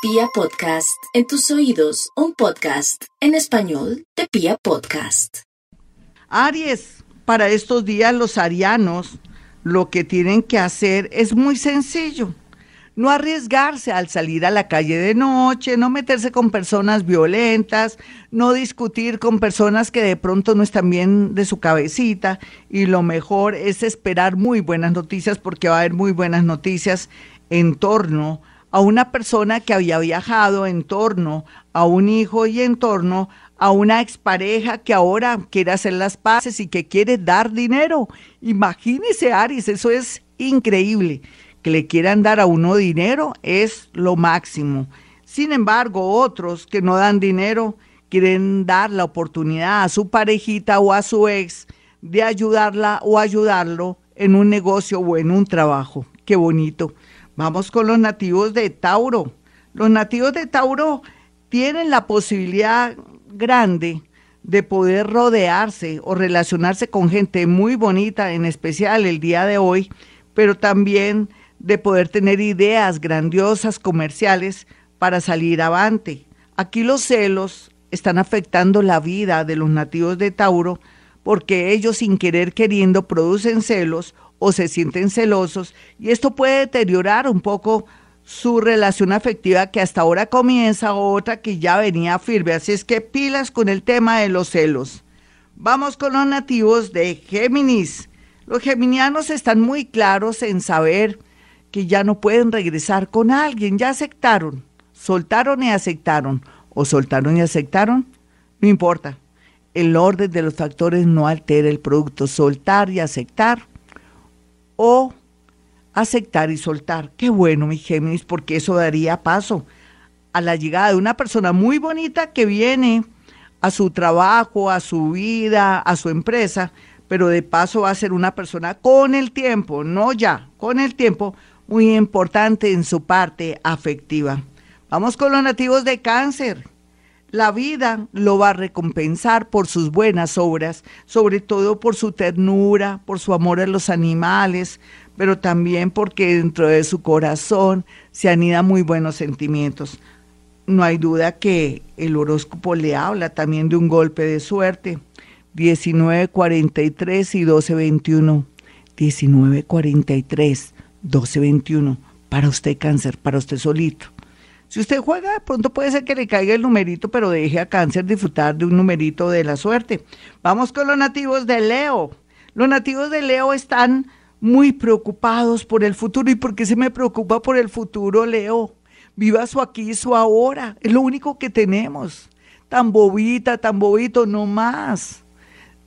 Pia Podcast, en tus oídos, un podcast en español de Pia Podcast. Aries, para estos días los arianos lo que tienen que hacer es muy sencillo. No arriesgarse al salir a la calle de noche, no meterse con personas violentas, no discutir con personas que de pronto no están bien de su cabecita y lo mejor es esperar muy buenas noticias porque va a haber muy buenas noticias en torno a una persona que había viajado en torno a un hijo y en torno a una expareja que ahora quiere hacer las paces y que quiere dar dinero. Imagínese, Aries, eso es increíble. Que le quieran dar a uno dinero es lo máximo. Sin embargo, otros que no dan dinero quieren dar la oportunidad a su parejita o a su ex de ayudarla o ayudarlo en un negocio o en un trabajo. Qué bonito. Vamos con los nativos de Tauro. Los nativos de Tauro tienen la posibilidad grande de poder rodearse o relacionarse con gente muy bonita, en especial el día de hoy, pero también de poder tener ideas grandiosas comerciales para salir avante. Aquí los celos están afectando la vida de los nativos de Tauro porque ellos sin querer queriendo producen celos o se sienten celosos y esto puede deteriorar un poco su relación afectiva que hasta ahora comienza otra que ya venía firme. Así es que pilas con el tema de los celos. Vamos con los nativos de Géminis. Los geminianos están muy claros en saber que ya no pueden regresar con alguien, ya aceptaron, soltaron y aceptaron, o soltaron y aceptaron, no importa. El orden de los factores no altera el producto, soltar y aceptar o aceptar y soltar. Qué bueno, mi Géminis, porque eso daría paso a la llegada de una persona muy bonita que viene a su trabajo, a su vida, a su empresa, pero de paso va a ser una persona con el tiempo, no ya, con el tiempo, muy importante en su parte afectiva. Vamos con los nativos de cáncer. La vida lo va a recompensar por sus buenas obras, sobre todo por su ternura, por su amor a los animales, pero también porque dentro de su corazón se anidan muy buenos sentimientos. No hay duda que el horóscopo le habla también de un golpe de suerte. 1943 y 1221. 1943, 1221. Para usted cáncer, para usted solito. Si usted juega, pronto puede ser que le caiga el numerito, pero deje a cáncer disfrutar de un numerito de la suerte. Vamos con los nativos de Leo. Los nativos de Leo están muy preocupados por el futuro. ¿Y por qué se me preocupa por el futuro, Leo? Viva su aquí su ahora. Es lo único que tenemos. Tan bobita, tan bobito, no más.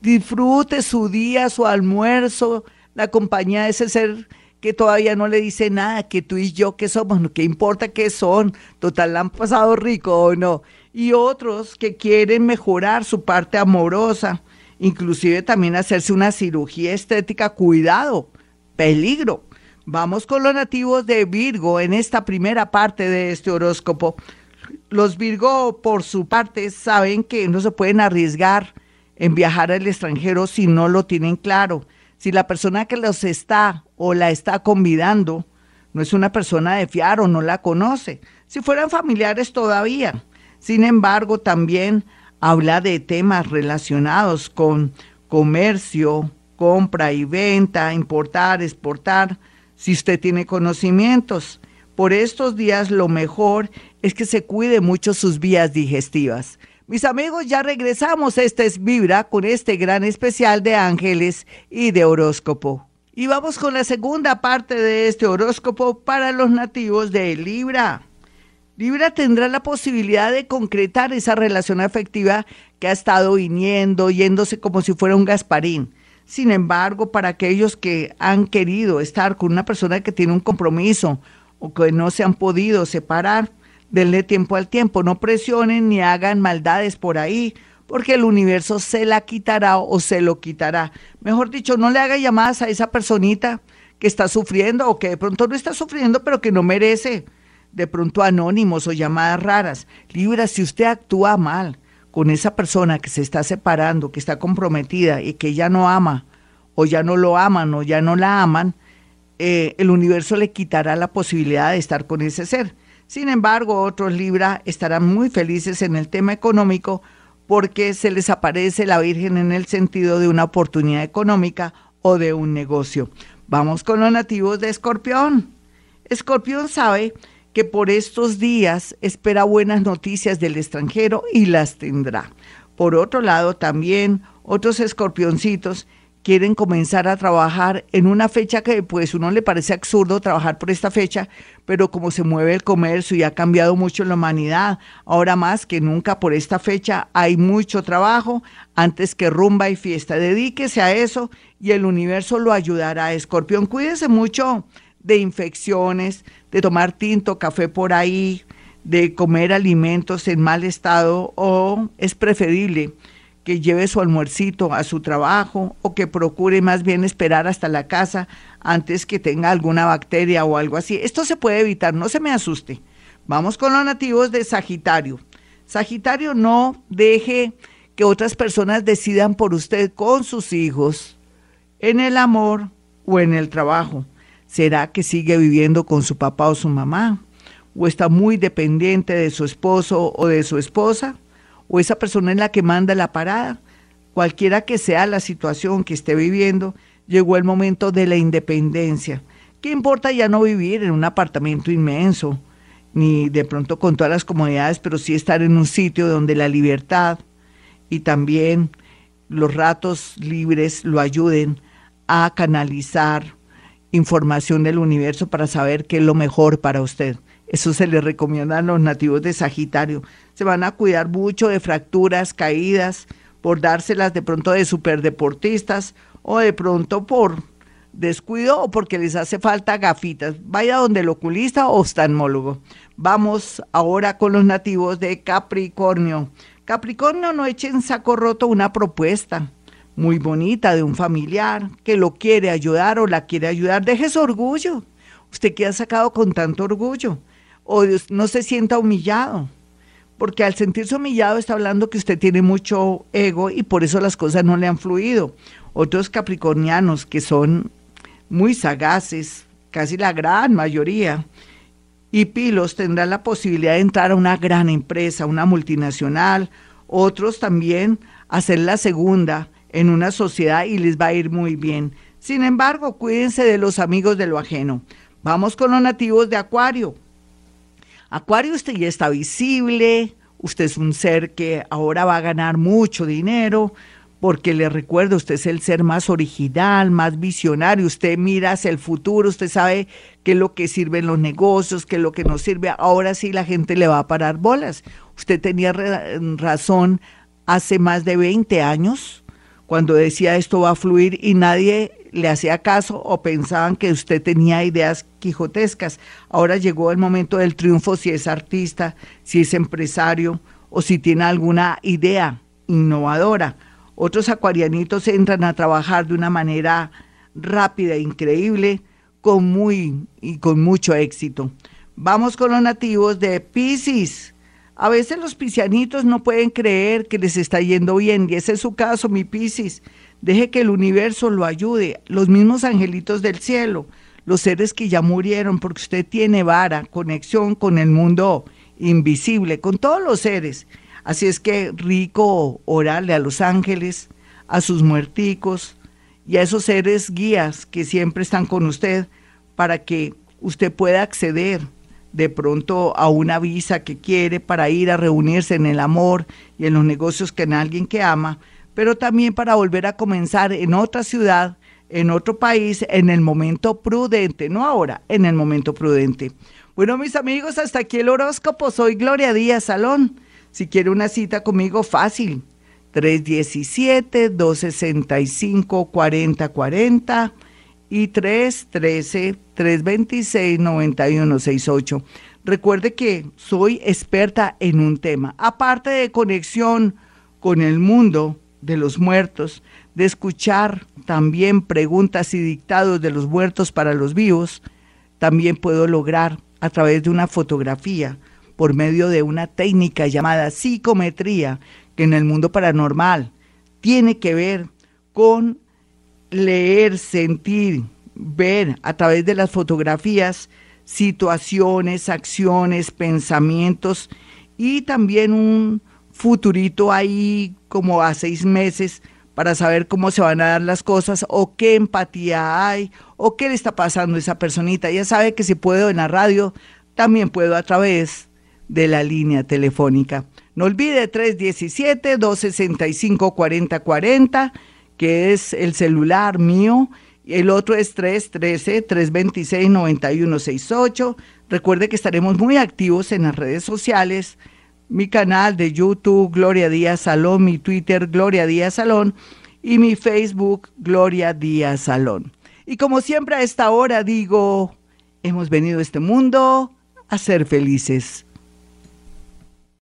Disfrute su día, su almuerzo, la compañía de ese ser que todavía no le dice nada, que tú y yo que somos, ¿qué importa qué son? Total, han pasado rico o no. Y otros que quieren mejorar su parte amorosa, inclusive también hacerse una cirugía estética, cuidado, peligro. Vamos con los nativos de Virgo en esta primera parte de este horóscopo. Los Virgo, por su parte, saben que no se pueden arriesgar en viajar al extranjero si no lo tienen claro si la persona que los está o la está convidando no es una persona de fiar o no la conoce, si fueran familiares todavía. Sin embargo, también habla de temas relacionados con comercio, compra y venta, importar, exportar, si usted tiene conocimientos. Por estos días lo mejor es que se cuide mucho sus vías digestivas. Mis amigos, ya regresamos. Esta es Vibra con este gran especial de ángeles y de horóscopo. Y vamos con la segunda parte de este horóscopo para los nativos de Libra. Libra tendrá la posibilidad de concretar esa relación afectiva que ha estado viniendo, yéndose como si fuera un Gasparín. Sin embargo, para aquellos que han querido estar con una persona que tiene un compromiso o que no se han podido separar, Denle tiempo al tiempo, no presionen ni hagan maldades por ahí, porque el universo se la quitará o se lo quitará. Mejor dicho, no le haga llamadas a esa personita que está sufriendo o que de pronto no está sufriendo, pero que no merece de pronto anónimos o llamadas raras. Libra, si usted actúa mal con esa persona que se está separando, que está comprometida y que ya no ama, o ya no lo aman, o ya no la aman, eh, el universo le quitará la posibilidad de estar con ese ser. Sin embargo, otros Libra estarán muy felices en el tema económico porque se les aparece la Virgen en el sentido de una oportunidad económica o de un negocio. Vamos con los nativos de Escorpión. Escorpión sabe que por estos días espera buenas noticias del extranjero y las tendrá. Por otro lado, también otros escorpioncitos quieren comenzar a trabajar en una fecha que pues uno le parece absurdo trabajar por esta fecha, pero como se mueve el comercio y ha cambiado mucho la humanidad, ahora más que nunca por esta fecha hay mucho trabajo antes que rumba y fiesta. Dedíquese a eso y el universo lo ayudará. Escorpión, cuídese mucho de infecciones, de tomar tinto, café por ahí, de comer alimentos en mal estado o es preferible lleve su almuercito a su trabajo o que procure más bien esperar hasta la casa antes que tenga alguna bacteria o algo así. Esto se puede evitar, no se me asuste. Vamos con los nativos de Sagitario. Sagitario, no deje que otras personas decidan por usted con sus hijos, en el amor o en el trabajo. ¿Será que sigue viviendo con su papá o su mamá? ¿O está muy dependiente de su esposo o de su esposa? ¿O esa persona es la que manda la parada? Cualquiera que sea la situación que esté viviendo, llegó el momento de la independencia. ¿Qué importa ya no vivir en un apartamento inmenso, ni de pronto con todas las comodidades, pero sí estar en un sitio donde la libertad y también los ratos libres lo ayuden a canalizar información del universo para saber qué es lo mejor para usted. Eso se le recomienda a los nativos de Sagitario. Se van a cuidar mucho de fracturas, caídas, por dárselas de pronto de superdeportistas o de pronto por descuido o porque les hace falta gafitas. Vaya donde el oculista o oftalmólogo. Vamos ahora con los nativos de Capricornio. Capricornio, no echen saco roto una propuesta muy bonita de un familiar que lo quiere ayudar o la quiere ayudar, deje su orgullo. Usted que ha sacado con tanto orgullo o no se sienta humillado, porque al sentirse humillado está hablando que usted tiene mucho ego y por eso las cosas no le han fluido. Otros capricornianos que son muy sagaces, casi la gran mayoría, y pilos tendrán la posibilidad de entrar a una gran empresa, una multinacional, otros también hacer la segunda en una sociedad y les va a ir muy bien. Sin embargo, cuídense de los amigos de lo ajeno. Vamos con los nativos de Acuario. Acuario, usted ya está visible, usted es un ser que ahora va a ganar mucho dinero, porque le recuerdo, usted es el ser más original, más visionario, usted mira hacia el futuro, usted sabe qué es lo que sirve en los negocios, qué es lo que no sirve. Ahora sí la gente le va a parar bolas. Usted tenía razón hace más de 20 años cuando decía esto va a fluir y nadie le hacía caso o pensaban que usted tenía ideas quijotescas. Ahora llegó el momento del triunfo si es artista, si es empresario o si tiene alguna idea innovadora. Otros acuarianitos entran a trabajar de una manera rápida, e increíble, con muy y con mucho éxito. Vamos con los nativos de Pisces. A veces los piscianitos no pueden creer que les está yendo bien, y ese es su caso, mi Piscis. Deje que el universo lo ayude, los mismos angelitos del cielo, los seres que ya murieron, porque usted tiene vara, conexión con el mundo invisible, con todos los seres. Así es que rico orarle a los ángeles, a sus muerticos y a esos seres guías que siempre están con usted para que usted pueda acceder de pronto a una visa que quiere para ir a reunirse en el amor y en los negocios con alguien que ama, pero también para volver a comenzar en otra ciudad, en otro país, en el momento prudente, no ahora, en el momento prudente. Bueno, mis amigos, hasta aquí el horóscopo. Soy Gloria Díaz Salón. Si quiere una cita conmigo, fácil. 317-265-4040 y 313-326-9168. Recuerde que soy experta en un tema. Aparte de conexión con el mundo de los muertos, de escuchar también preguntas y dictados de los muertos para los vivos, también puedo lograr a través de una fotografía, por medio de una técnica llamada psicometría, que en el mundo paranormal tiene que ver con leer, sentir, ver a través de las fotografías situaciones, acciones, pensamientos y también un futurito ahí como a seis meses para saber cómo se van a dar las cosas o qué empatía hay o qué le está pasando a esa personita. Ya sabe que si puedo en la radio, también puedo a través de la línea telefónica. No olvide 317-265-4040, que es el celular mío. El otro es 313-326-9168. Recuerde que estaremos muy activos en las redes sociales mi canal de YouTube Gloria Díaz Salón, mi Twitter Gloria Díaz Salón y mi Facebook Gloria Díaz Salón. Y como siempre a esta hora digo, hemos venido a este mundo a ser felices.